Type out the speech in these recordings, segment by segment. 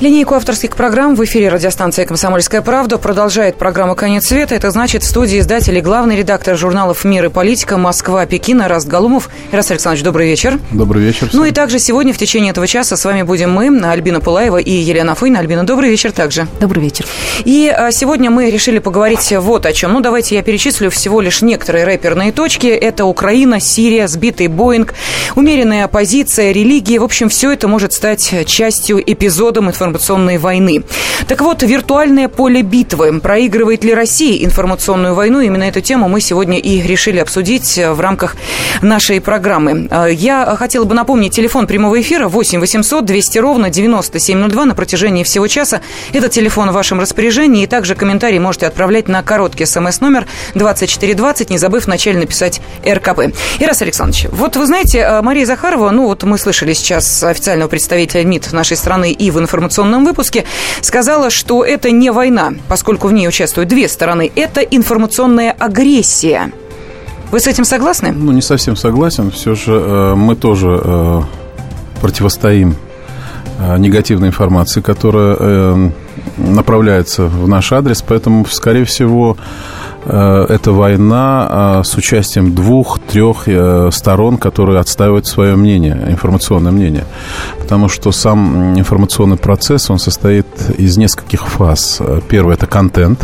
Линейку авторских программ в эфире радиостанции «Комсомольская правда» продолжает программа «Конец света». Это значит, в студии издатель и главный редактор журналов «Мир и политика» Москва, Пекин, Раст Галумов. Раст Александрович, добрый вечер. Добрый вечер. Всем. Ну и также сегодня в течение этого часа с вами будем мы, Альбина Пулаева и Елена Фойна. Альбина, добрый вечер также. Добрый вечер. И а, сегодня мы решили поговорить вот о чем. Ну, давайте я перечислю всего лишь некоторые рэперные точки. Это Украина, Сирия, сбитый Боинг, умеренная оппозиция, религия. В общем, все это может стать частью эпизодом информационного информационной войны. Так вот, виртуальное поле битвы. Проигрывает ли Россия информационную войну? Именно эту тему мы сегодня и решили обсудить в рамках нашей программы. Я хотела бы напомнить телефон прямого эфира 8 800 200 ровно 9702 на протяжении всего часа. Этот телефон в вашем распоряжении. И также комментарии можете отправлять на короткий смс-номер 2420, не забыв вначале написать РКП. Ирас Александрович, вот вы знаете, Мария Захарова, ну вот мы слышали сейчас официального представителя МИД нашей страны и в информационном информационном выпуске, сказала, что это не война, поскольку в ней участвуют две стороны. Это информационная агрессия. Вы с этим согласны? Ну, не совсем согласен. Все же э, мы тоже э, противостоим э, негативной информации, которая э, направляется в наш адрес. Поэтому, скорее всего, это война э, с участием двух-трех э, сторон, которые отстаивают свое мнение, информационное мнение. Потому что сам информационный процесс, он состоит из нескольких фаз. Первое – это контент,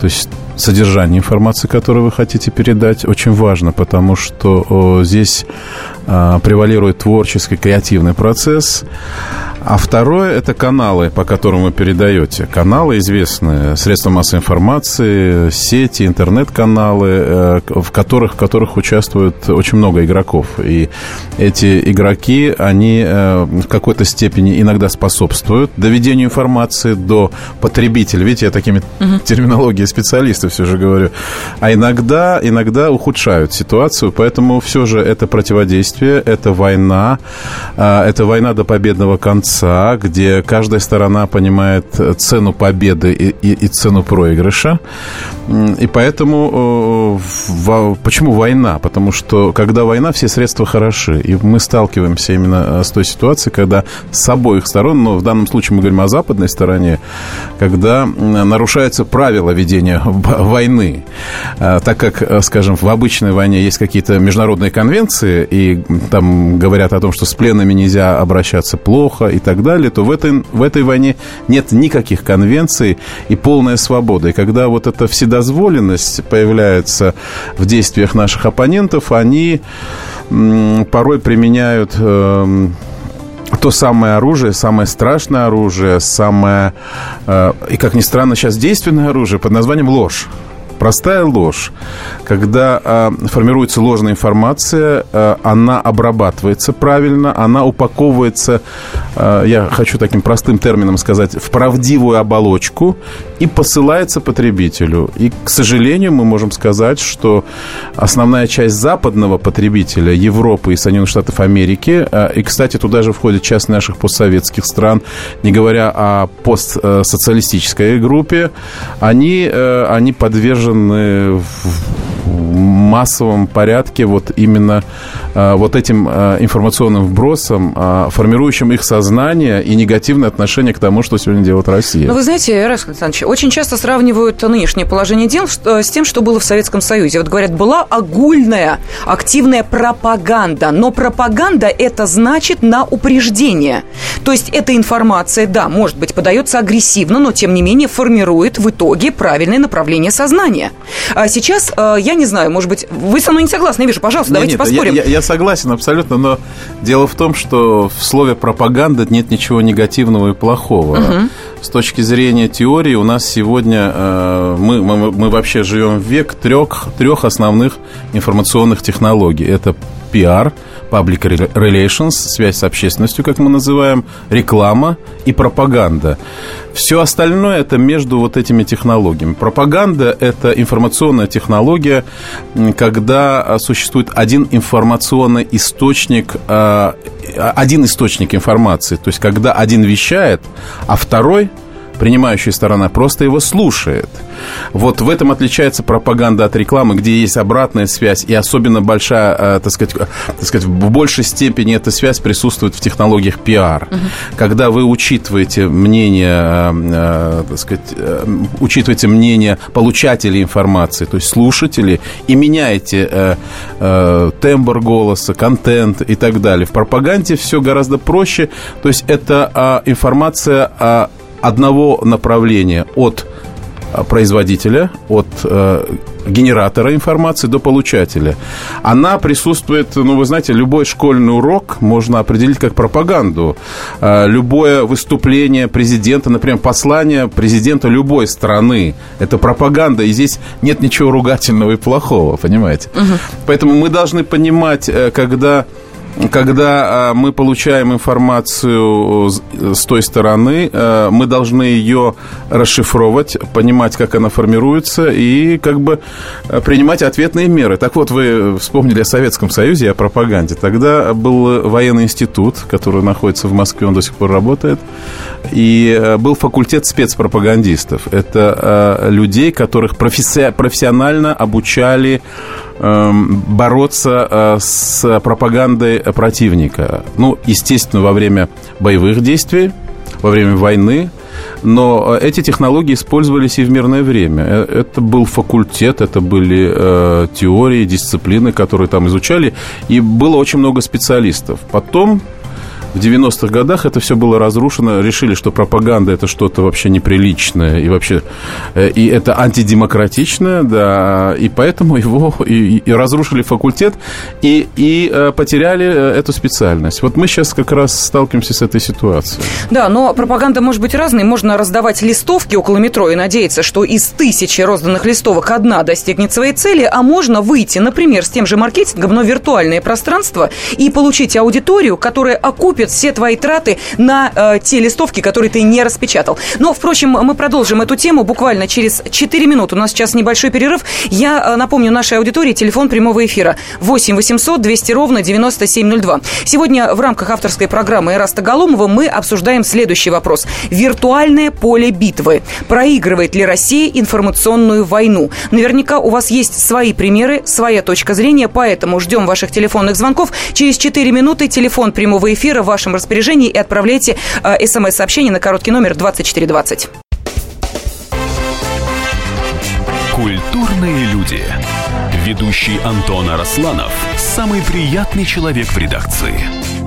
то есть содержание информации, которую вы хотите передать, очень важно, потому что здесь превалирует творческий, креативный процесс. А второе – это каналы, по которым вы передаете. Каналы известные, средства массовой информации, сети, интернет-каналы, э, в которых, в которых участвует очень много игроков. И эти игроки, они э, в какой-то степени иногда способствуют доведению информации до потребителя. Видите, я такими угу. терминологией специалистов все же говорю. А иногда, иногда ухудшают ситуацию, поэтому все же это противодействие, это война, э, это война до победного конца конца, где каждая сторона понимает цену победы и, и, и цену проигрыша. И поэтому э, почему война? Потому что когда война, все средства хороши. И мы сталкиваемся именно э, с той ситуацией, когда с обоих сторон, но в данном случае мы говорим о западной стороне, когда нарушаются правила ведения войны. Э, так как, скажем, в обычной войне есть какие-то международные конвенции, и там говорят о том, что с пленными нельзя обращаться плохо и так далее, то в этой, в этой войне нет никаких конвенций и полная свобода. И когда вот эта вседозволенность появляется в действиях наших оппонентов, они порой применяют э, то самое оружие, самое страшное оружие, самое, э, и как ни странно, сейчас действенное оружие под названием ложь простая ложь. Когда э, формируется ложная информация, э, она обрабатывается правильно, она упаковывается, э, я хочу таким простым термином сказать, в правдивую оболочку и посылается потребителю. И, к сожалению, мы можем сказать, что основная часть западного потребителя, Европы и Соединенных Штатов Америки, э, и, кстати, туда же входит часть наших постсоветских стран, не говоря о постсоциалистической группе, они, э, они подвержены в массовом порядке вот именно э, вот этим э, информационным вбросом, э, формирующим их сознание и негативное отношение к тому, что сегодня делает Россия. Ну, вы знаете, Рас Александрович, очень часто сравнивают нынешнее положение дел с тем, что было в Советском Союзе. Вот говорят, была огульная, активная пропаганда, но пропаганда это значит на упреждение. То есть эта информация, да, может быть, подается агрессивно, но тем не менее формирует в итоге правильное направление сознания. А сейчас, я не знаю, может быть, быть, вы со мной не согласны, я вижу, пожалуйста, нет, давайте нет, поспорим. Я, я, я согласен абсолютно, но дело в том, что в слове пропаганда нет ничего негативного и плохого. Угу. С точки зрения теории у нас сегодня э, мы, мы, мы вообще живем в век трех, трех основных информационных технологий. Это пиар, public relations, связь с общественностью, как мы называем, реклама и пропаганда. Все остальное это между вот этими технологиями. Пропаганда – это информационная технология, когда а, существует один информационный источник, а, один источник информации. То есть, когда один вещает, а второй принимающая сторона просто его слушает. Вот в этом отличается пропаганда от рекламы, где есть обратная связь, и особенно большая, э, так сказать, э, так сказать, в большей степени эта связь присутствует в технологиях пиар. Угу. Когда вы учитываете мнение, э, так сказать, учитываете мнение получателей информации, то есть слушателей, и меняете тембр голоса, контент и так далее. В пропаганде все гораздо проще, то есть это а, информация о одного направления от а, производителя, от э, генератора информации до получателя. Она присутствует, ну, вы знаете, любой школьный урок можно определить как пропаганду. Э, любое выступление президента, например, послание президента любой страны, это пропаганда, и здесь нет ничего ругательного и плохого, понимаете? Угу. Поэтому мы должны понимать, э, когда когда а, мы получаем информацию с той стороны, а, мы должны ее расшифровать, понимать, как она формируется, и как бы принимать ответные меры. Так вот, вы вспомнили о Советском Союзе, о пропаганде. Тогда был военный институт, который находится в Москве, он до сих пор работает, и был факультет спецпропагандистов. Это людей, которых профессионально обучали бороться э, с пропагандой противника. Ну, естественно, во время боевых действий, во время войны, но эти технологии использовались и в мирное время. Э, это был факультет, это были э, теории, дисциплины, которые там изучали, и было очень много специалистов. Потом в 90-х годах это все было разрушено. Решили, что пропаганда это что-то вообще неприличное и вообще э, и это антидемократичное, да, и поэтому его и, и разрушили факультет и, и э, потеряли э, эту специальность. Вот мы сейчас как раз сталкиваемся с этой ситуацией. Да, но пропаганда может быть разной. Можно раздавать листовки около метро и надеяться, что из тысячи розданных листовок одна достигнет своей цели, а можно выйти, например, с тем же маркетингом, но виртуальное пространство и получить аудиторию, которая окупит окупит все твои траты на э, те листовки, которые ты не распечатал. Но, впрочем, мы продолжим эту тему буквально через 4 минуты. У нас сейчас небольшой перерыв. Я э, напомню нашей аудитории телефон прямого эфира 8 800 200 ровно 9702. Сегодня в рамках авторской программы Эраста Галумова мы обсуждаем следующий вопрос. Виртуальное поле битвы. Проигрывает ли Россия информационную войну? Наверняка у вас есть свои примеры, своя точка зрения, поэтому ждем ваших телефонных звонков. Через 4 минуты телефон прямого эфира вашем распоряжении и отправляйте э, смс-сообщение на короткий номер 2420. Культурные люди. Ведущий Антон Арасланов – самый приятный человек в редакции.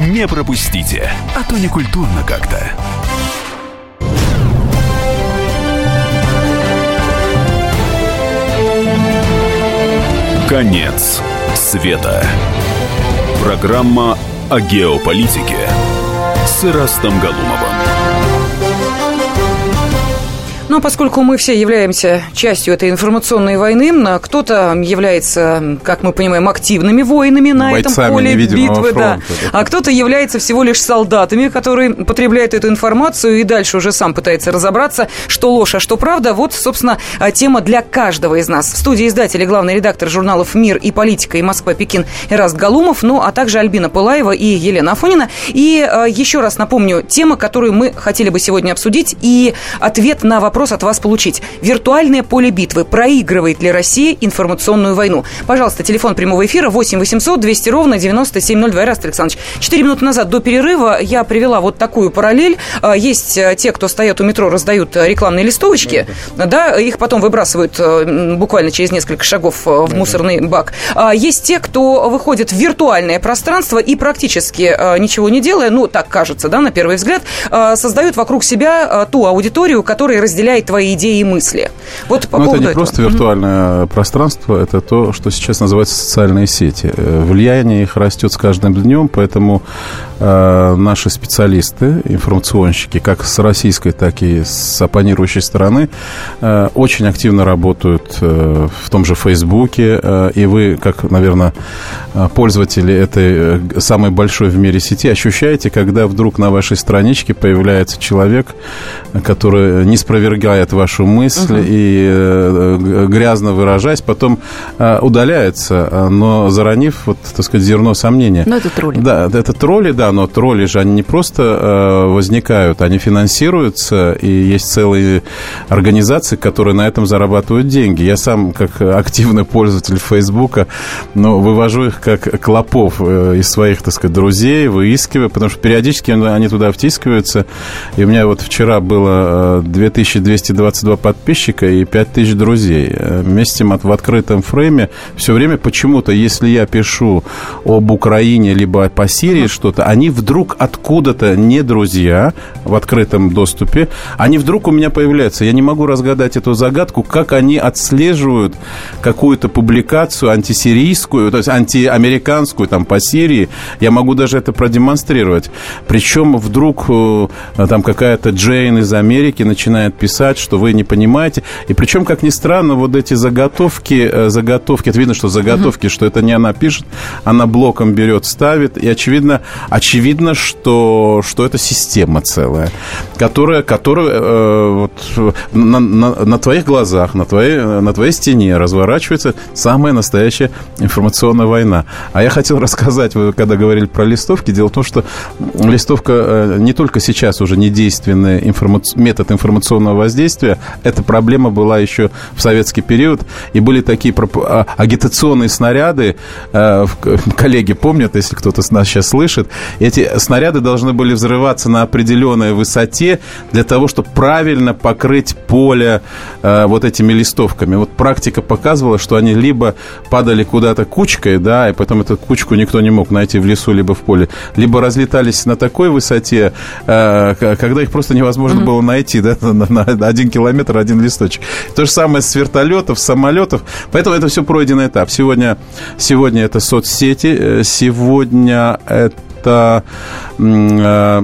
Не пропустите, а то не культурно как-то. Конец света. Программа о геополитике с Ирастом Галумовым. Но поскольку мы все являемся частью этой информационной войны, кто-то является, как мы понимаем, активными воинами на Бойцами этом поле битвы, фронта, да. а кто-то является всего лишь солдатами, которые потребляют эту информацию и дальше уже сам пытается разобраться, что ложь, а что правда. Вот, собственно, тема для каждого из нас. В студии издатель и главный редактор журналов «Мир» и «Политика» и «Москва-Пекин» Эраст Галумов, ну, а также Альбина Пылаева и Елена Афонина. И еще раз напомню, тема, которую мы хотели бы сегодня обсудить, и ответ на вопрос, вопрос от вас получить. Виртуальное поле битвы. Проигрывает ли Россия информационную войну? Пожалуйста, телефон прямого эфира 8 800 200 ровно 9702. Раст Александрович, 4 минуты назад до перерыва я привела вот такую параллель. А, есть э, те, кто стоят у метро, раздают э, рекламные листовочки, да, их потом выбрасывают э, буквально через несколько шагов в мусорный бак. А, есть те, кто выходит в виртуальное пространство и практически ничего не делая, ну, так кажется, да, на первый взгляд, создают вокруг себя ту аудиторию, которая разделяет разделяет твои идеи и мысли. Вот по Но поводу это не этого. просто виртуальное пространство, это то, что сейчас называется социальные сети. Э, Влияние их растет с каждым днем, поэтому э, наши специалисты, информационщики, как с российской, так и с оппонирующей стороны, э, очень активно работают э, в том же Фейсбуке. Э, и вы, как, наверное, э, пользователи этой э, самой большой в мире сети, ощущаете, когда вдруг на вашей страничке появляется человек, который не спровергает опровергает вашу мысль угу. и э, грязно выражаясь, потом э, удаляется, э, но заронив, вот, так сказать, зерно сомнения. Но это тролли. Да, это тролли, да, но тролли же, они не просто возникают, они финансируются, и есть целые организации, которые на этом зарабатывают деньги. Я сам, как активный пользователь Фейсбука, но ну, вывожу их как клопов из своих, так сказать, друзей, выискиваю, потому что периодически они туда втискиваются. И у меня вот вчера было 2200 222 подписчика и 5000 друзей. Э, вместе мы в открытом фрейме все время почему-то, если я пишу об Украине либо по Сирии что-то, они вдруг откуда-то не друзья в открытом доступе, они вдруг у меня появляются. Я не могу разгадать эту загадку, как они отслеживают какую-то публикацию антисирийскую, то есть антиамериканскую там по Сирии. Я могу даже это продемонстрировать. Причем вдруг э, там какая-то Джейн из Америки начинает писать что вы не понимаете. И причем, как ни странно, вот эти заготовки, э, заготовки, это видно, что заготовки, что это не она пишет, она блоком берет, ставит. И очевидно, очевидно что, что это система целая, которая, которая э, вот, на, на- на твоих глазах, на твоей, на твоей стене разворачивается самая настоящая информационная война. А я хотел рассказать, вы когда говорили про листовки, дело в том, что листовка э, не только сейчас уже недейственный метод информационного воздействия, эта проблема была еще в советский период, и были такие а, агитационные снаряды, э, коллеги помнят, если кто-то нас сейчас слышит, эти снаряды должны были взрываться на определенной высоте для того, чтобы правильно покрыть поле э, вот этими листовками. Вот практика показывала, что они либо падали куда-то кучкой, да, и потом эту кучку никто не мог найти в лесу, либо в поле, либо разлетались на такой высоте, э, когда их просто невозможно было найти, да, на, на один километр один листочек. То же самое с вертолетов, самолетов. Поэтому это все пройденный этап. Сегодня, сегодня это соцсети, э, сегодня это э,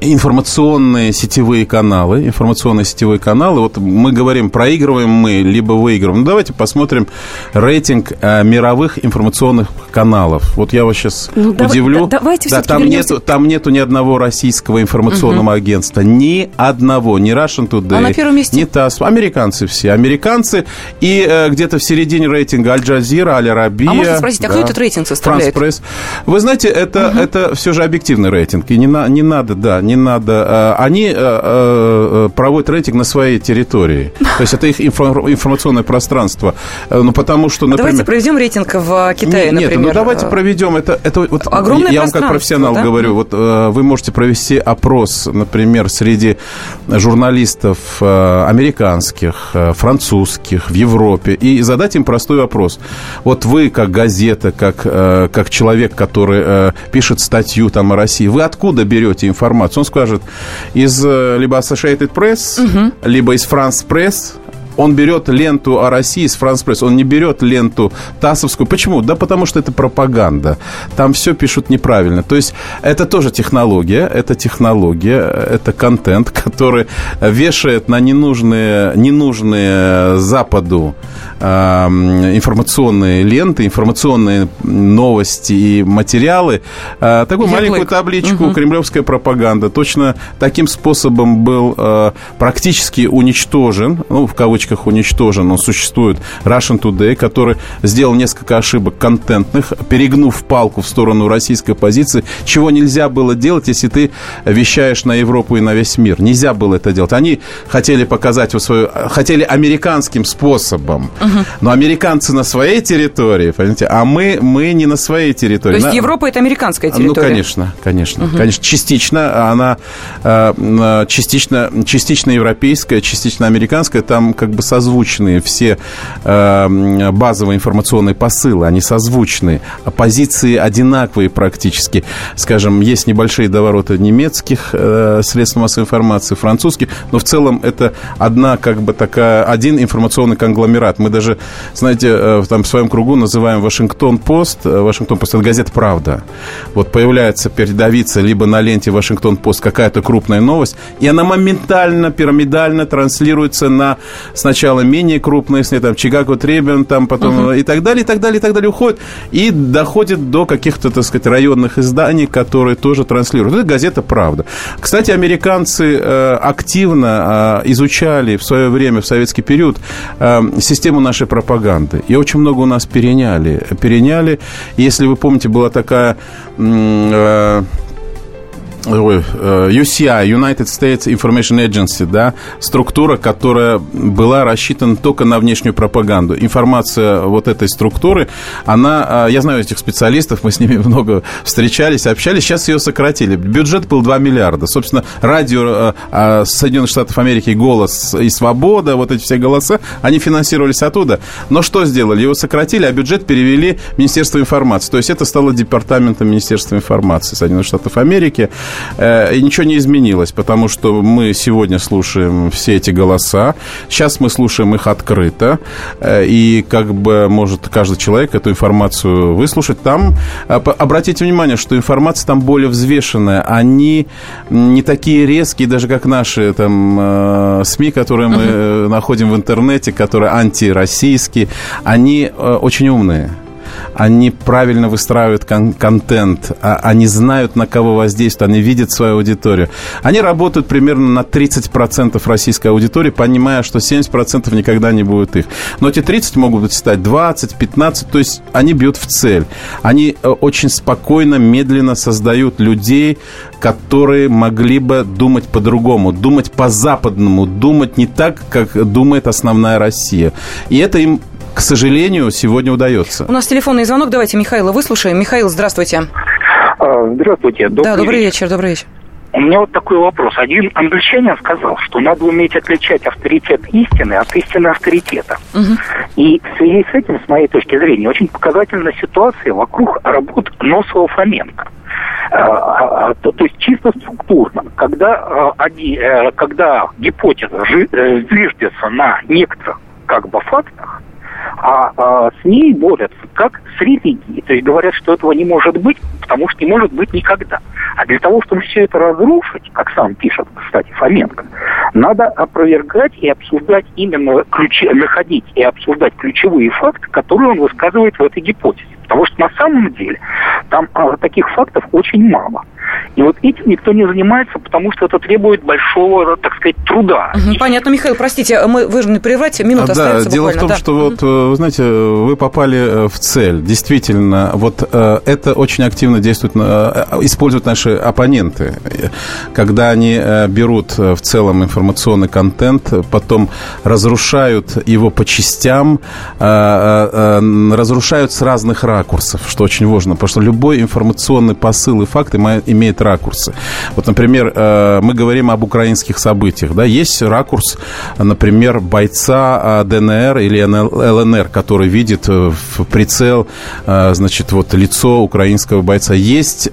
информационные сетевые каналы, информационные сетевые каналы. Вот мы говорим, проигрываем мы, либо выигрываем. Ну, давайте посмотрим рейтинг а, мировых информационных каналов. Вот я вас сейчас Ну, удивлю. да- давайте да, там вернемся- нету, там нету ни одного российского информационного агентства, ни одного, ни Russian Today, А на первом месте? ни ТАСС. Американцы все, американцы. И э, где-то в середине рейтинга Аль-Джазира, Аль-Арабия. А можно спросить, а кто этот рейтинг составляет? Франс Пресс. Вы знаете, это, это все же объективный рейтинг. И не, на- не надо, да, не надо. э, Они э, э, проводят рейтинг на своей территории. То есть это их инфо- информационное пространство. Э, Ну, потому что, А например... Давайте проведем рейтинг в Китае, Нет, например. ну давайте проведем это. это вот, Огромное я вам как профессионал да? говорю, вот э, вы можете провести опрос, например, среди журналистов э, американских, французских в Европе и задать им простой вопрос. Вот вы как газета, как как человек, который пишет статью там о России, вы откуда берете информацию? Он скажет из э, либо Associated Press, либо из France Press, он берет ленту о России с Франс Пресс, он не берет ленту ТАССовскую. Почему? Да потому что это пропаганда. Там все пишут неправильно. То есть это тоже технология, это технология, это контент, который вешает на ненужные, ненужные Западу эм, информационные ленты, информационные новости и материалы. Э, такую Ярлык. маленькую табличку «Кремлевская пропаганда». Точно таким способом был э, практически уничтожен, ну, в кавычках уничтожен, он существует, Russian Today, который сделал несколько ошибок контентных, перегнув палку в сторону российской позиции, чего нельзя было делать, если ты вещаешь на Европу и на весь мир. Нельзя было это делать. Они хотели показать свою, хотели американским способом, но американцы на своей территории, понимаете, а мы, мы не на своей То территории. есть На- Европа это американская территория? ну, конечно, конечно. Конечно, частично она э, э, частично, частично европейская, частично американская. Там как бы бы созвучные все э, базовые информационные посылы, они созвучные, а позиции одинаковые практически. Скажем, есть небольшие довороты немецких э, средств массовой информации, французских, но в целом это одна как бы такая, один информационный конгломерат. Мы даже, знаете, э, там в своем кругу называем Вашингтон-Пост, э, Вашингтон-Пост это газета «Правда». Вот появляется передовица либо на ленте Вашингтон-Пост какая-то крупная новость, и она моментально, пирамидально транслируется на сначала менее крупные СМИ, там, Чикаго Требен, там, потом, uh-huh. и так далее, и так далее, и так далее, уходит, и доходит до каких-то, так сказать, районных изданий, которые тоже транслируют. Это газета «Правда». Кстати, американцы э, активно э, изучали в свое время, в советский период, э, систему нашей пропаганды. И очень много у нас переняли. Переняли. Если вы помните, была такая... Э, UCI, э, United States Information Agency, да, структура, которая была рассчитана только на внешнюю пропаганду. Информация вот этой структуры, она, э, я знаю этих специалистов, мы с ними много встречались, общались, сейчас ее сократили. Бюджет был 2 миллиарда. Собственно, радио э, Соединенных Штатов Америки, «Голос» и «Свобода», вот эти все голоса, они финансировались оттуда. Но что сделали? Его сократили, а бюджет перевели в Министерство информации. То есть это стало департаментом Министерства информации Соединенных Штатов Америки. Э, и ничего не изменилось, потому что мы сегодня слушаем все эти голоса. Сейчас мы слушаем их открыто. Э, и как бы может каждый человек эту информацию выслушать. Там, э, обратите внимание, что информация там более взвешенная. Они не такие резкие, даже как наши там СМИ, которые мы uh-huh. находим в интернете, которые антироссийские. Они очень умные они правильно выстраивают кон- контент, а, они знают, на кого воздействуют, они видят свою аудиторию. Они работают примерно на 30% российской аудитории, понимая, что 70% никогда не будет их. Но эти 30 могут стать 20, 15, то есть они бьют в цель. Они э, очень спокойно, медленно создают людей, которые могли бы думать по-другому, думать по-западному, думать не так, как думает основная Россия. И это им к сожалению, сегодня удается. У нас телефонный звонок. Давайте Михаила выслушаем. Михаил, здравствуйте. А, здравствуйте. Добрый да, добрый вечер. вечер, добрый вечер. У меня вот такой вопрос. Один англичанин сказал, что надо уметь отличать авторитет истины от истины авторитета. Угу. И в связи с этим, с моей точки зрения, очень показательна ситуация вокруг работ Носова-Фоменко. А, а, а, то, то есть чисто структурно, когда, они, э, когда гипотеза э, зиждется на некоторых как бы фактах, а, а с ней борются как с религией. То есть говорят, что этого не может быть, потому что не может быть никогда. А для того, чтобы все это разрушить, как сам пишет, кстати, Фоменко, надо опровергать и обсуждать именно ключи, находить и обсуждать ключевые факты, которые он высказывает в этой гипотезе. Потому что на самом деле там а, таких фактов очень мало. И вот этим никто не занимается, потому что это требует большого, так сказать, труда. Угу, понятно, Михаил, простите, мы вынуждены прервать, минута да, остается дело буквально. в том, да. что вот, вы знаете, вы попали э, в цель. Действительно, вот э, это очень активно действует, э, используют наши оппоненты, когда они берут в целом информационный контент, потом разрушают его по частям, разрушают с разных ракурсов, что очень важно, потому что любой информационный посыл и факт имеет ракурсы. Вот, например, э, мы говорим об украинских событиях, да, есть ракурс, например, бойца э, ДНР или ЛНР, который видит э, в прицел, значит, вот лицо украинского бойца. Есть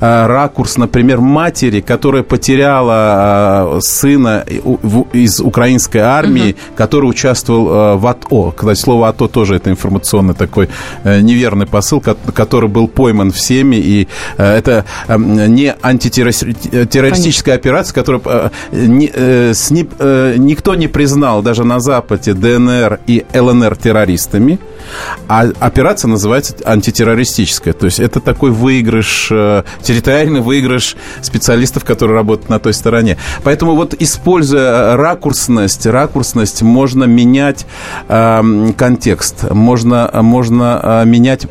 ракурс, например, матери, которая потеряла сына из украинской армии, угу. который участвовал в АТО. Кстати, слово АТО тоже это информационный такой неверный посыл, который был пойман всеми, и это эм, не антитеррористическая операция, которую э, не, э, с, не, э, никто не признал даже на Западе ДНР и ЛНР террористами, а операция называется антитеррористическая. То есть это такой выигрыш, э, территориальный выигрыш специалистов, которые работают на той стороне. Поэтому вот используя ракурсность, ракурсность можно менять э, контекст, можно, можно э, менять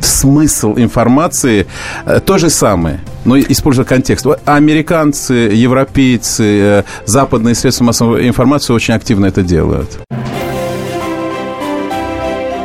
смысл информации э, то же самое, но используя контекст. Американцы, европейцы, западные средства массовой информации очень активно это делают.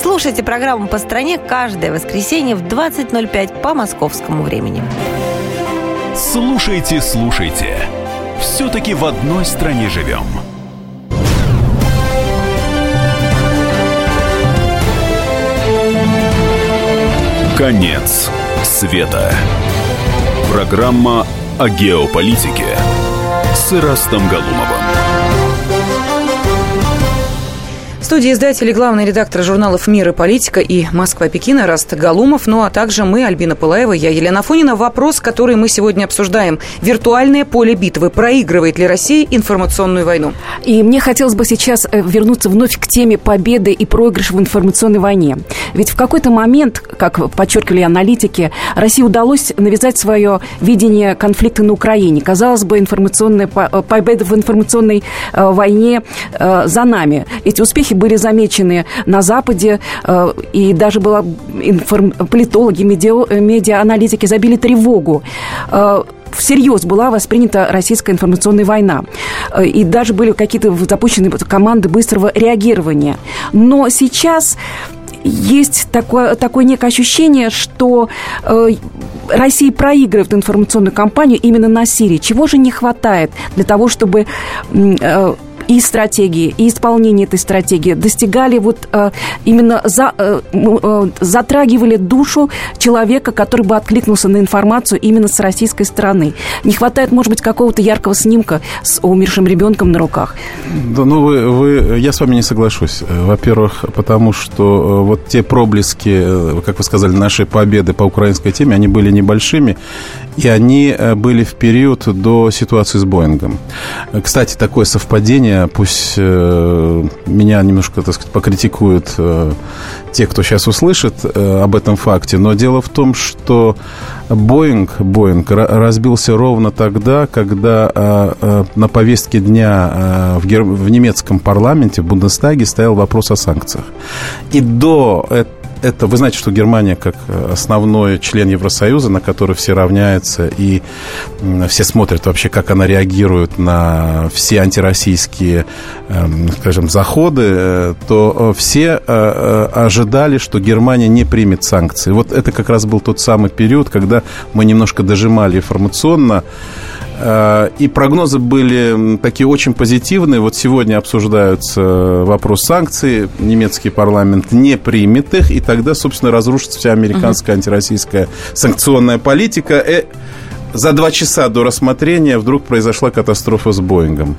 Слушайте программу «По стране» каждое воскресенье в 20.05 по московскому времени. Слушайте, слушайте. Все-таки в одной стране живем. Конец света. Программа о геополитике с Ирастом Галумовым студии издатель и главный редактор журналов «Мир и политика» и «Москва-Пекина» Раст Галумов, ну а также мы, Альбина Пылаева, я Елена Фонина. Вопрос, который мы сегодня обсуждаем. Виртуальное поле битвы. Проигрывает ли Россия информационную войну? И мне хотелось бы сейчас э, вернуться вновь к теме победы и проигрыша в информационной войне. Ведь в какой-то момент, как подчеркивали аналитики, России удалось навязать свое видение конфликта на Украине. Казалось бы, информационная э, победа в информационной э, войне за нами. Эти успехи были замечены на Западе, э, и даже было информ... политологи, медиа... медиа-аналитики забили тревогу э, всерьез была воспринята российская информационная война. Э, и даже были какие-то запущены команды быстрого реагирования. Но сейчас есть такое, такое некое ощущение, что э, Россия проигрывает информационную кампанию именно на Сирии. Чего же не хватает для того, чтобы э, и стратегии, и исполнение этой стратегии достигали вот э, именно за, э, э, затрагивали душу человека, который бы откликнулся на информацию именно с российской стороны. Не хватает, может быть, какого-то яркого снимка с умершим ребенком на руках. Да, ну вы, вы, я с вами не соглашусь. Во-первых, потому что э, вот те проблески, э, как вы сказали, нашей победы по украинской теме, они были небольшими, и они э, были в период до ситуации с Боингом. Кстати, такое совпадение, пусть э, меня немножко, так сказать, покритикуют э, те, кто сейчас услышит об этом факте, но дело в том, что Боинг, Боинг разбился ровно тогда, когда на повестке дня в немецком парламенте, в Бундестаге, стоял вопрос о санкциях. И до этого это, вы знаете, что Германия как основной член Евросоюза, на который все равняются, и все смотрят вообще, как она реагирует на все антироссийские, эм, скажем, заходы, э, то все э, э, ожидали, что Германия не примет санкции. Вот это как раз был тот самый период, когда мы немножко дожимали информационно, Э, и прогнозы были такие очень позитивные. Вот сегодня обсуждаются вопрос санкций. Немецкий парламент не примет их, и тогда, собственно, разрушится вся американская антироссийская санкционная политика. Э, за два часа до рассмотрения вдруг произошла катастрофа с Боингом.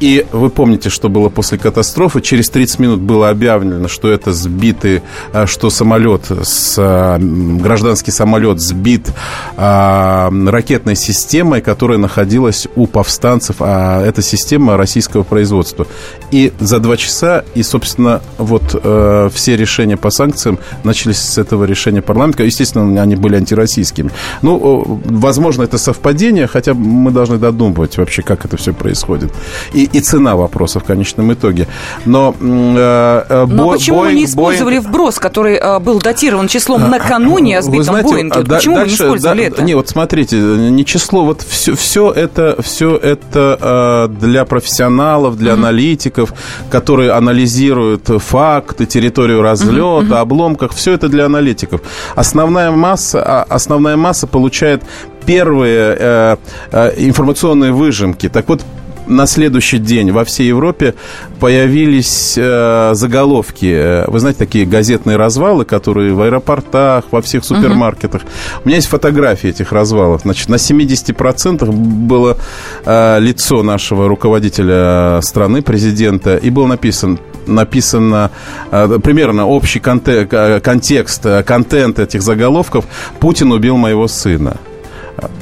И вы помните, что было после катастрофы. Через 30 минут было объявлено, что это сбитый, а, что самолет, с, а, гражданский самолет сбит а, ракетной системой, которая находилась у повстанцев. А эта система российского производства. И за два часа, и, собственно, вот э, все решения по санкциям начались с этого решения парламента. Естественно, они были антироссийскими. Ну, возможно, это совпадение, хотя мы должны додумывать вообще, как это все происходит. И, и цена вопроса в конечном итоге. Но, э, э Но почему Боинг, не использовали Боинг... вброс, который э, был датирован числом накануне о сбитом знаете, Боинге? Да, почему дальше, не использовали да, это? Не, вот смотрите, не число, вот все, все это, все это э, для профессионалов, для mm-hmm. аналитиков, которые анализируют факты, территорию разлета, mm-hmm. обломках, все это для аналитиков. Основная масса, а, основная масса получает первые э, э, информационные выжимки. Так вот, на следующий день во всей Европе появились э, заголовки. Вы знаете, такие газетные развалы, которые в аэропортах, во всех супермаркетах. Uh-huh. У меня есть фотографии этих развалов. Значит, на 70% было э, лицо нашего руководителя страны, президента, и был написан написано э, примерно общий конте- контекст, э, контент этих заголовков «Путин убил моего сына»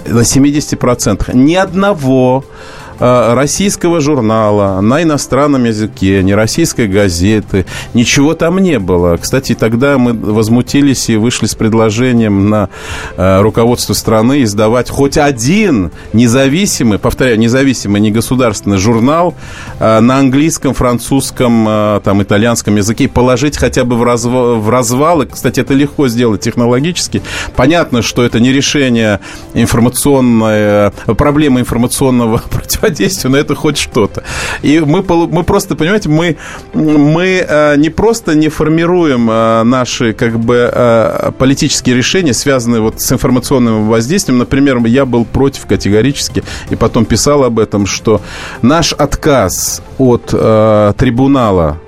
на 70%. Ни одного э, российского журнала на иностранном языке, ни российской газеты, ничего там не было. Кстати, тогда мы возмутились и вышли с предложением на э, руководство страны издавать хоть один независимый, повторяю, независимый, не государственный журнал на английском, французском, там, итальянском языке, положить хотя бы в, разв... в развалы. Кстати, это легко сделать технологически. Понятно, что это не решение информационной, проблемы информационного противодействия, но это хоть что-то. И мы, мы просто, понимаете, мы, мы э, не просто не формируем э, наши как бы э, политические решения, связанные вот с информационным воздействием. Например, я был против категорически и потом писал об этом, что наш отказ от трибунала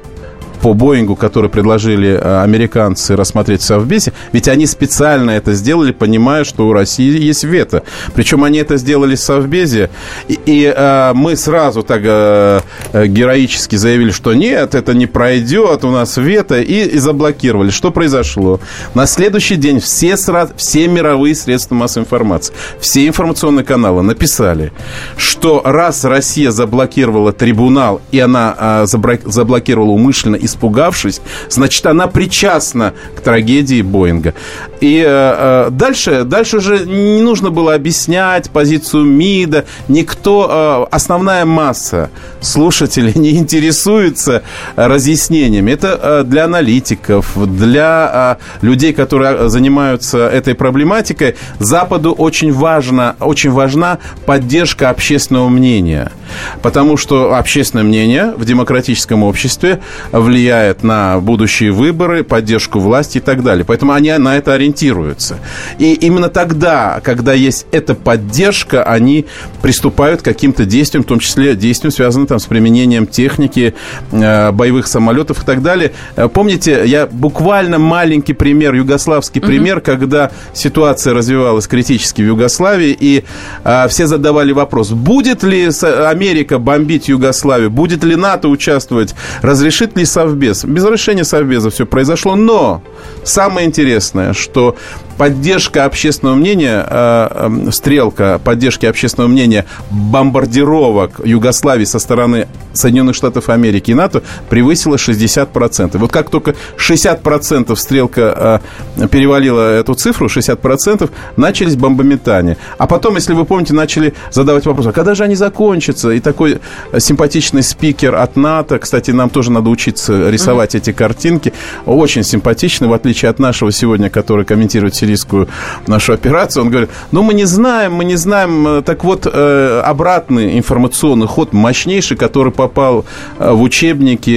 по Боингу, который предложили э, американцы рассмотреть в Совбезе, ведь они специально это сделали, понимая, что у России есть вето. Причем они это сделали в Совбезе, и, и а, мы сразу так а, героически заявили, что нет, это не пройдет, у нас вето, и, и заблокировали. Что произошло? На следующий день все, сразу, все мировые средства массовой информации, все информационные каналы написали, что раз Россия заблокировала трибунал, и она а, заблокировала умышленно и испугавшись, значит, она причастна к трагедии Боинга. И э, э, дальше, дальше уже не нужно было объяснять позицию МИДа. Никто, э, основная масса слушателей не интересуется разъяснениями. Это э, для аналитиков, для э, людей, которые занимаются этой проблематикой. Западу очень важно, очень важна поддержка общественного мнения. Потому что общественное мнение в демократическом обществе влияет на будущие выборы, поддержку власти и так далее. Поэтому они на это ориентируются. И именно тогда, когда есть эта поддержка, они приступают к каким-то действиям, в том числе действиям, связанным там, с применением техники, э, боевых самолетов и так далее. Э, помните, я буквально маленький пример, югославский mm-hmm. пример, когда ситуация развивалась критически в Югославии, и э, все задавали вопрос, будет ли Америка бомбить Югославию, будет ли НАТО участвовать, разрешит ли Совбез. Без решения Совбеза все произошло, но самое интересное, что поддержка общественного мнения, э, э, стрелка поддержки общественного мнения бомбардировок Югославии со стороны Соединенных Штатов Америки и НАТО превысила 60%. Вот как только 60% стрелка э, перевалила эту цифру, 60%, начались бомбометания. А потом, если вы помните, начали задавать вопрос, а когда же они закончатся? И такой симпатичный спикер от НАТО, кстати, нам тоже надо учиться рисовать mm-hmm. эти картинки, очень симпатичный, в отличие от нашего сегодня, который комментирует сирийскую нашу операцию, он говорит, ну, мы не знаем, мы не знаем. Э, так вот, э, обратный информационный ход, мощнейший, который попал э, в учебники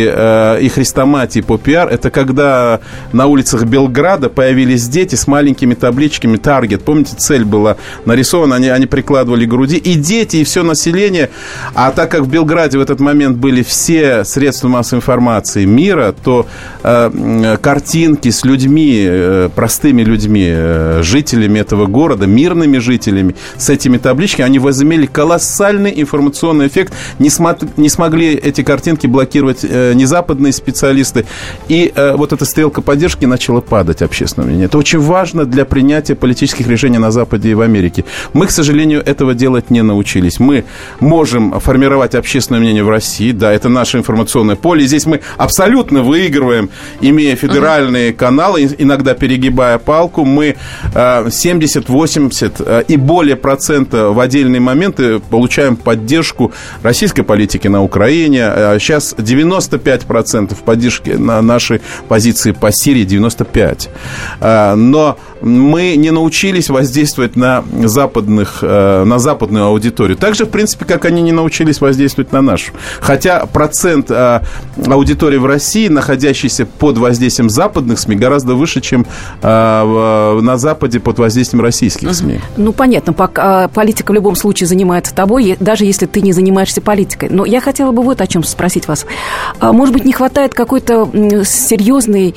и хрестоматии по пиар, это когда на улицах Белграда появились дети с маленькими табличками «Таргет». Помните, цель была нарисована, они, они прикладывали к груди. И дети, и все население. А так как в Белграде в этот момент были все средства массовой информации мира, то э, картинки с людьми, э, простыми людьми, Э, жителями этого города, мирными жителями, с этими табличками, они возымели колоссальный информационный эффект. Не, смог, не смогли эти картинки блокировать э, ни западные специалисты. И э, вот эта стрелка поддержки начала падать общественное мнение. Это очень важно для принятия политических решений на Западе и в Америке. Мы, к сожалению, этого делать не научились. Мы можем формировать общественное мнение в России, да, это наше информационное поле. Здесь мы абсолютно выигрываем, имея федеральные uh-huh. каналы, иногда перегибая палку. Мы 70, 80 э, и более процента в отдельные моменты получаем поддержку российской политики на Украине. Сейчас 95 процентов поддержки на нашей позиции по Сирии, 95. Э, но мы не научились воздействовать на, западных, э, на западную аудиторию. Так же, в принципе, как они не научились воздействовать на нашу. Хотя процент аудитории в России, находящейся под воздействием западных СМИ, гораздо выше, чем на Западе под воздействием российских СМИ. Ну, понятно, пока политика в любом случае занимается тобой, даже если ты не занимаешься политикой. Но я хотела бы вот о чем спросить вас. А, может быть, не хватает какой-то серьезной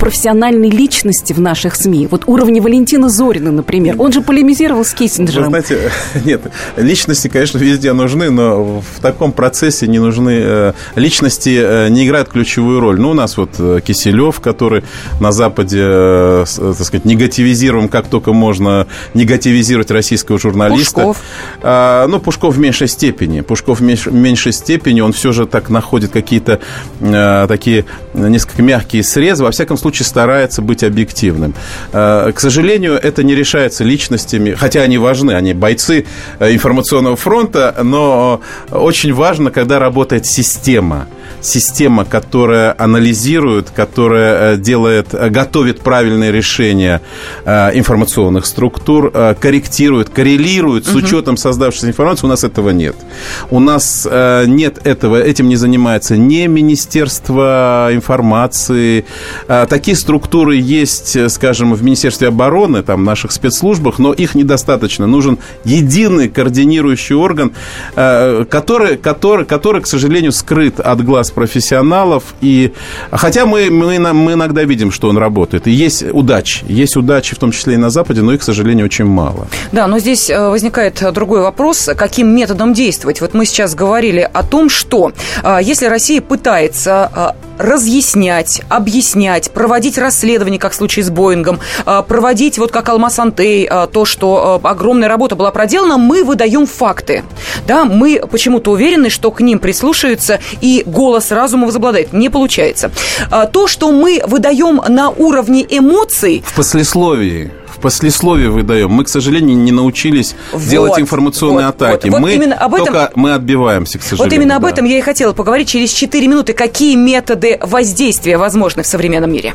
профессиональной личности в наших СМИ. Вот уровня Валентина Зорина, например. Он же полемизировал с Киссинджером. Вы знаете, нет, личности, конечно, везде нужны, но в таком процессе не нужны... Э, личности э, не играют ключевую роль. Ну, у нас вот э, Киселев, который на Западе, так сказать, негатив негативизируем, как только можно негативизировать российского журналиста. Пушков. А, ну, Пушков в меньшей степени. Пушков в меньшей степени, он все же так находит какие-то а, такие несколько мягкие срезы. Во всяком случае, старается быть объективным. А, к сожалению, это не решается личностями, хотя они важны, они бойцы э, информационного фронта, но очень важно, когда работает система система, которая анализирует, которая э, делает, э, готовит правильные решения э, информационных структур, корректирует, коррелирует с учетом создавшейся информации, у нас этого нет. У нас нет этого, этим не занимается ни Министерство информации. Такие структуры есть, скажем, в Министерстве обороны, там, в наших спецслужбах, но их недостаточно. Нужен единый координирующий орган, который, который, который к сожалению, скрыт от глаз профессионалов. И, хотя мы, мы, мы иногда видим, что он работает. И есть удачи. Есть удачи, в том числе и на Западе, но их, к сожалению, очень мало. Да, но здесь э, возникает другой вопрос. Каким методом действовать? Вот мы сейчас говорили о том, что э, если Россия пытается э, разъяснять, объяснять, проводить расследование, как в случае с Боингом, проводить, вот как Алмаз Антей, то, что огромная работа была проделана, мы выдаем факты. Да, мы почему-то уверены, что к ним прислушаются и голос разума возобладает. Не получается. То, что мы выдаем на уровне эмоций... В послесловии послесловие выдаем. Мы, к сожалению, не научились вот, делать информационные вот, атаки. Вот, вот мы именно об этом, только мы отбиваемся, к сожалению. Вот именно об этом я и хотела поговорить через 4 минуты. Какие методы воздействия возможны в современном мире?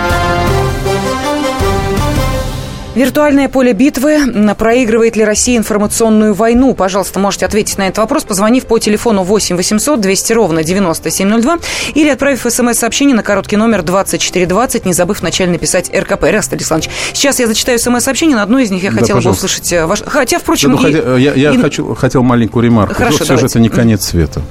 Виртуальное поле битвы. Проигрывает ли Россия информационную войну? Пожалуйста, можете ответить на этот вопрос, позвонив по телефону 8 800 200 ровно 9702 или отправив смс-сообщение на короткий номер 2420, не забыв вначале написать РКП. Раст Александрович, сейчас я зачитаю смс-сообщение, на одно из них я хотела да, бы услышать э, ваш... Хотя, впрочем... Да, ну, и... хотя, я я и... хочу, хотел маленькую ремарку. Хорошо, Все же это не конец света.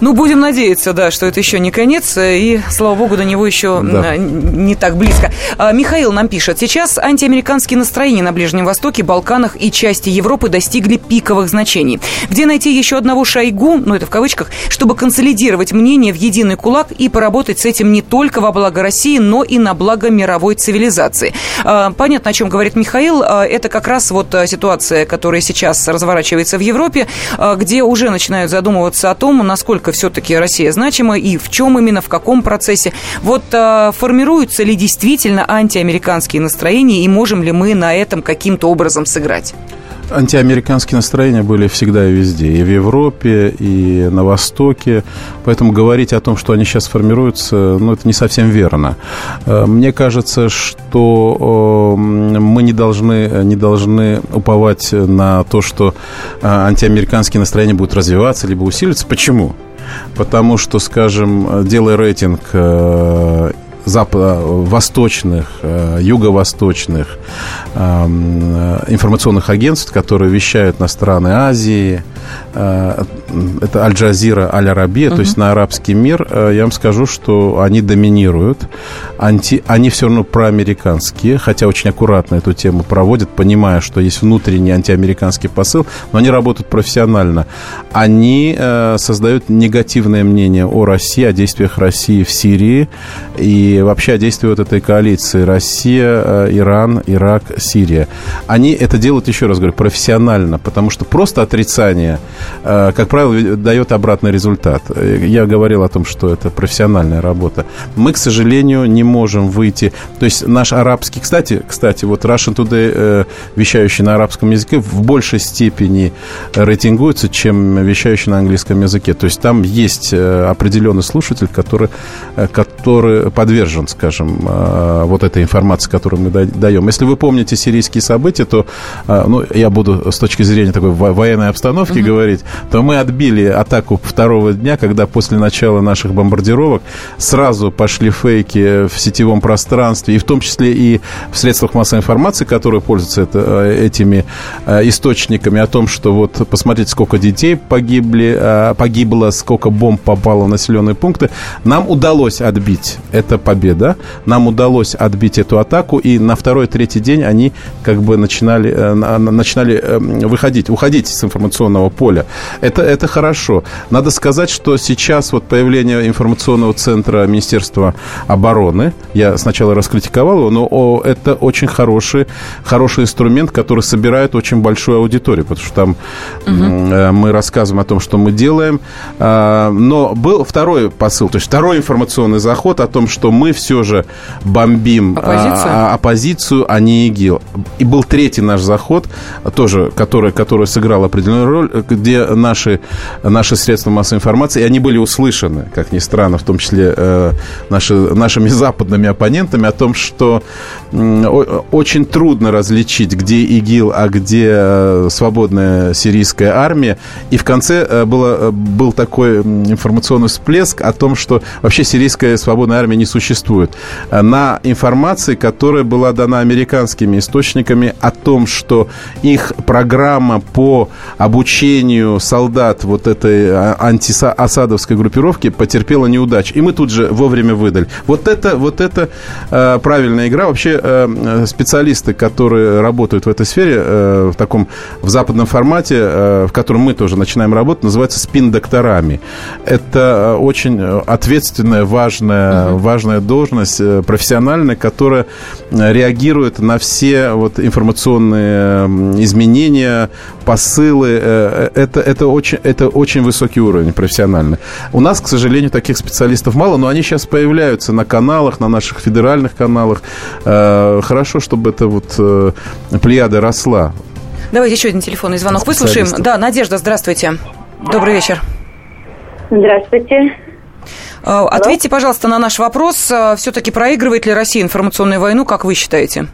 Ну, будем надеяться, да, что это еще не конец, и, слава богу, до него еще да. не так близко. А, Михаил нам пишет, сейчас антиамериканские настроения на Ближнем Востоке, Балканах и части Европы достигли пиковых значений. Где найти еще одного шойгу, ну это в кавычках, чтобы консолидировать мнение в единый кулак и поработать с этим не только во благо России, но и на благо мировой цивилизации. А, понятно, о чем говорит Михаил. А, это как раз вот ситуация, которая сейчас разворачивается в Европе, где уже начинают задумываться о том, насколько насколько все-таки Россия значима и в чем именно, в каком процессе. Вот а, формируются ли действительно антиамериканские настроения и можем ли мы на этом каким-то образом сыграть? Антиамериканские настроения были всегда и везде, и в Европе, и на Востоке. Поэтому говорить о том, что они сейчас формируются, ну, это не совсем верно. Э, мне кажется, что мы не должны, не должны уповать на то, что э, антиамериканские настроения будут развиваться либо усиливаться. Почему? Потому что, скажем, делая рейтинг э, западно-восточных, э, юго-восточных эм, информационных агентств, которые вещают на страны Азии, Э, это Аль-Джазира, Аль-Арабия, uh-huh. то есть на арабский мир, э, я вам скажу, что они доминируют. Анти, они все равно проамериканские, хотя очень аккуратно эту тему проводят, понимая, что есть внутренний антиамериканский посыл, но они работают профессионально. Они э, создают негативное мнение о России, о действиях России в Сирии и вообще о действии вот этой коалиции Россия, э, Иран, Ирак, Сирия. Они это делают, еще раз говорю, профессионально, потому что просто отрицание Э, как правило, дает обратный результат. Я говорил о том, что это профессиональная работа. Мы, к сожалению, не можем выйти... То есть наш арабский... Кстати, кстати вот Russian Today, э, вещающий на арабском языке, в большей степени рейтингуется, чем вещающий на английском языке. То есть там есть э, определенный слушатель, который, который подвержен скажем, вот этой информации, которую мы даем. Если вы помните сирийские события, то, ну, я буду с точки зрения такой военной обстановки угу. говорить, то мы отбили атаку второго дня, когда после начала наших бомбардировок сразу пошли фейки в сетевом пространстве, и в том числе и в средствах массовой информации, которые пользуются это, этими источниками, о том, что вот посмотрите, сколько детей погибли, погибло, сколько бомб попало в населенные пункты. Нам удалось отбить, это победа, нам удалось отбить эту атаку, и на второй-третий день они как бы начинали, э, начинали эм, выходить, уходить с информационного поля. Это, это хорошо. Надо сказать, что сейчас вот появление информационного центра Министерства обороны, я сначала раскритиковал его, но это очень хороший, хороший инструмент, который собирает очень большую аудиторию, потому что там угу. мы рассказываем о том, что мы делаем. А, но был второй посыл, то есть второй информационный заход о том, что мы все же бомбим оппозицию, а, оппозицию а не ИГИЛ. И был третий наш заход, тоже, который, который сыграл определенную роль, где наши, наши средства массовой информации, и они были услышаны, как ни странно, в том числе э, наши, нашими западными оппонентами, о том, что э, очень трудно различить, где ИГИЛ, а где э, свободная сирийская армия. И в конце э, было, э, был такой информационный всплеск о том, что вообще сирийская свободная армия не существует. На информации, которая была дана американскими источниками о том, что их программа по обучению солдат вот этой а, антиасадовской группировки потерпела неудачу. И мы тут же вовремя выдали. Вот это, вот это э, правильная игра. Вообще э, специалисты, которые работают в этой сфере, э, в таком в западном формате, э, в котором мы тоже начинаем работать, называется спин-докторами. Это очень ответственная, важная, угу. важная должность, э, профессиональная, которая реагирует на все вот информационные изменения, посылы. Э, это, это, очень, это очень высокий уровень профессиональный. У нас, к сожалению, таких специалистов мало, но они сейчас появляются на каналах, на наших федеральных каналах. Э, хорошо, чтобы эта вот э, плеяда росла. Давайте еще один телефонный звонок выслушаем. Да, Надежда, здравствуйте. Добрый вечер. Здравствуйте. Ответьте, пожалуйста, на наш вопрос. Все-таки проигрывает ли Россия информационную войну, как вы считаете?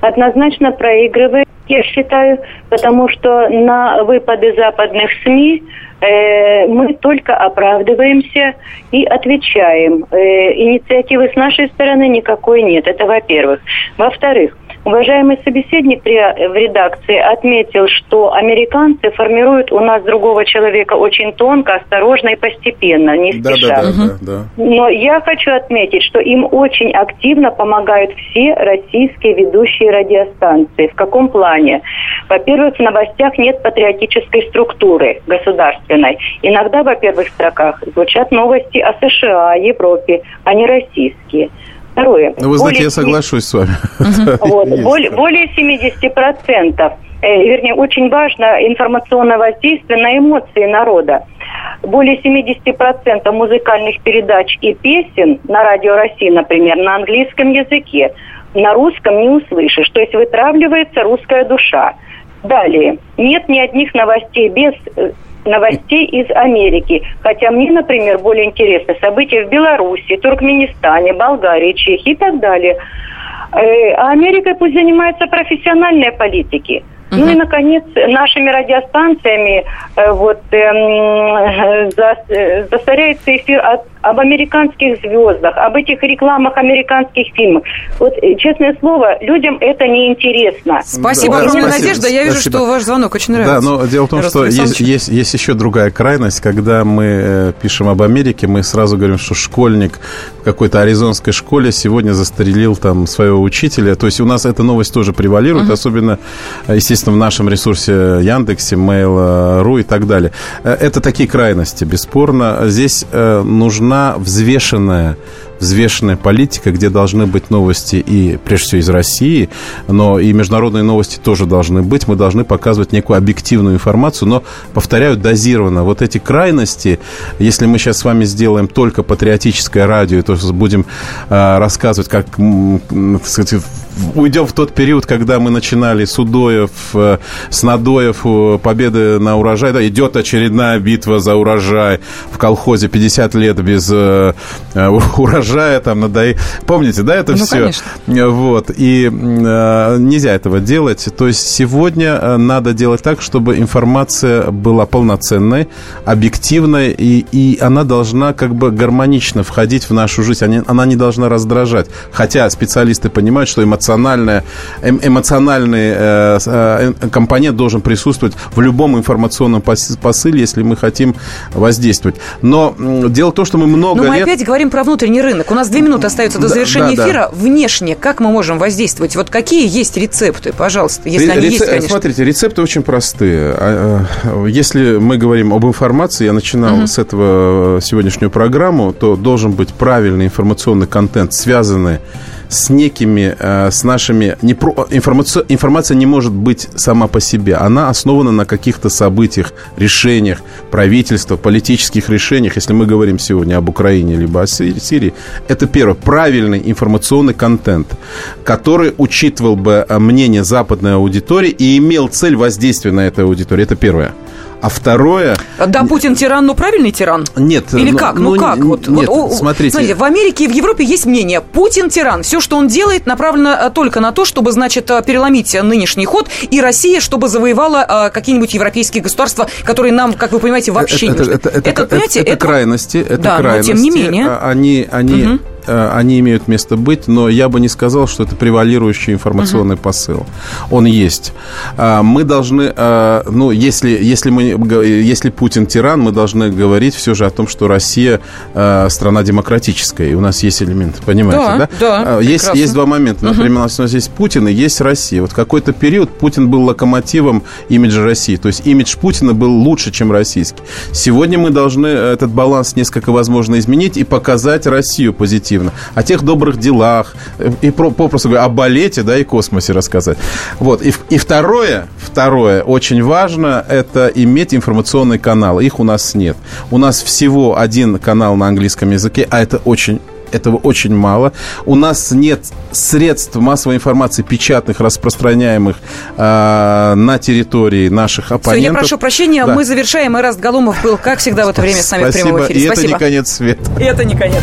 Однозначно проигрывает, я считаю, потому что на выпады западных СМИ э, мы только оправдываемся и отвечаем. Э, инициативы с нашей стороны никакой нет. Это во-первых. Во-вторых, Уважаемый собеседник при, в редакции отметил, что американцы формируют у нас другого человека очень тонко, осторожно и постепенно, не спеша. Да, да, да, да, да. Но я хочу отметить, что им очень активно помогают все российские ведущие радиостанции. В каком плане? Во-первых, в новостях нет патриотической структуры государственной. Иногда, во-первых, в строках звучат новости о США, Европе, а не российские. Второе. Ну, вы знаете, более... я соглашусь с вами. Вот, более, более 70%, э, вернее, очень важно информационное воздействие на эмоции народа. Более 70% музыкальных передач и песен на Радио России, например, на английском языке, на русском не услышишь. То есть вытравливается русская душа. Далее. Нет ни одних новостей без э, новостей из Америки. Хотя мне, например, более интересны события в Беларуси, Туркменистане, Болгарии, Чехии и так далее. Э, а Америка пусть занимается профессиональной политикой. Угу. Ну и, наконец, нашими радиостанциями э, вот, эм, за, э, засоряется эфир от, об американских звездах, об этих рекламах американских фильмов. Вот, э, честное слово, людям это не интересно. Спасибо да, огромное, Надежда. Я вижу, спасибо. что ваш звонок очень нравится. Да, но дело в том, что есть, есть, есть еще другая крайность. Когда мы э, пишем об Америке, мы сразу говорим, что школьник в какой-то аризонской школе сегодня застрелил там своего учителя. То есть у нас эта новость тоже превалирует, угу. особенно, естественно, естественно, в нашем ресурсе Яндексе, Mail.ru и так далее. Э, это такие крайности, бесспорно. Здесь э, нужна взвешенная взвешенная политика, где должны быть новости и, прежде всего, из России, но и международные новости тоже должны быть. Мы должны показывать некую объективную информацию, но, повторяю, дозированно. Вот эти крайности, если мы сейчас с вами сделаем только патриотическое радио, то будем э, рассказывать, как, так сказать, уйдем в тот период, когда мы начинали с Удоев, э, с Надоев, победы на урожай. Да, идет очередная битва за урожай. В колхозе 50 лет без э, урожая урожая, там, надои... Помните, да, это ну, все? Конечно. Вот. И э, нельзя этого делать. То есть сегодня э, надо делать так, чтобы информация была полноценной, объективной, и, и она должна как бы гармонично входить в нашу жизнь. Она, она не должна раздражать. Хотя специалисты понимают, что эмоциональная, эм, эмоциональный э, э, компонент должен присутствовать в любом информационном посыле, если мы хотим воздействовать. Но дело в том, что мы много Но мы лет... опять говорим про внутренний рынок. У нас две минуты остается до завершения да, эфира. Да. Внешне, как мы можем воздействовать? Вот какие есть рецепты, пожалуйста, если Ре- они рецеп... есть, конечно. Смотрите, рецепты очень простые. А, а, если мы говорим об информации, я начинал угу. с этого сегодняшнюю программу, то должен быть правильный информационный контент, связанный с некими, э, с нашими... Не про, информация, информация не может быть сама по себе. Она основана на каких-то событиях, решениях правительства, политических решениях. Если мы говорим сегодня об Украине либо о Сирии, это первое. Правильный информационный контент, который учитывал бы э, мнение западной аудитории и имел цель воздействия на эту аудиторию. Это первое. А второе... Да, Путин тиран, но правильный тиран? Нет. Или ну, как? Ну, ну как? Вот, нет, вот, смотрите. Смотрите, в Америке и в Европе есть мнение. Путин тиран. Все, что он делает, направлено э, только на то, чтобы, значит, э, переломить нынешний ход. И Россия, чтобы завоевала э, какие-нибудь европейские государства, которые нам, как вы понимаете, вообще это, не нужны. Это, это, это, это, это, это крайности. Это да, крайности. но тем не менее. А, они, они угу они имеют место быть, но я бы не сказал, что это превалирующий информационный угу. посыл. Он есть. Мы должны, ну, если, если, мы, если Путин тиран, мы должны говорить все же о том, что Россия э, страна демократическая, и у нас есть элемент, понимаете, да? Да, да э, есть, есть два момента. Например, угу. у нас есть Путин и есть Россия. Вот какой-то период Путин был локомотивом имиджа России, то есть имидж Путина был лучше, чем российский. Сегодня мы должны этот баланс несколько, возможно, изменить и показать Россию позитивно. О тех добрых делах, э, и про, попросту говоря, о балете, да, и космосе рассказать. Вот. И, и второе, второе, очень важно, это иметь информационный канал. Их у нас нет. У нас всего один канал на английском языке, а это очень этого очень мало. У нас нет средств массовой информации печатных, распространяемых э, на территории наших оппонентов. Все, я прошу прощения, да. мы завершаем. Эраст Галумов был, как всегда, в это время с нами Спасибо. в прямом эфире. И Спасибо. это не конец света. И это не конец.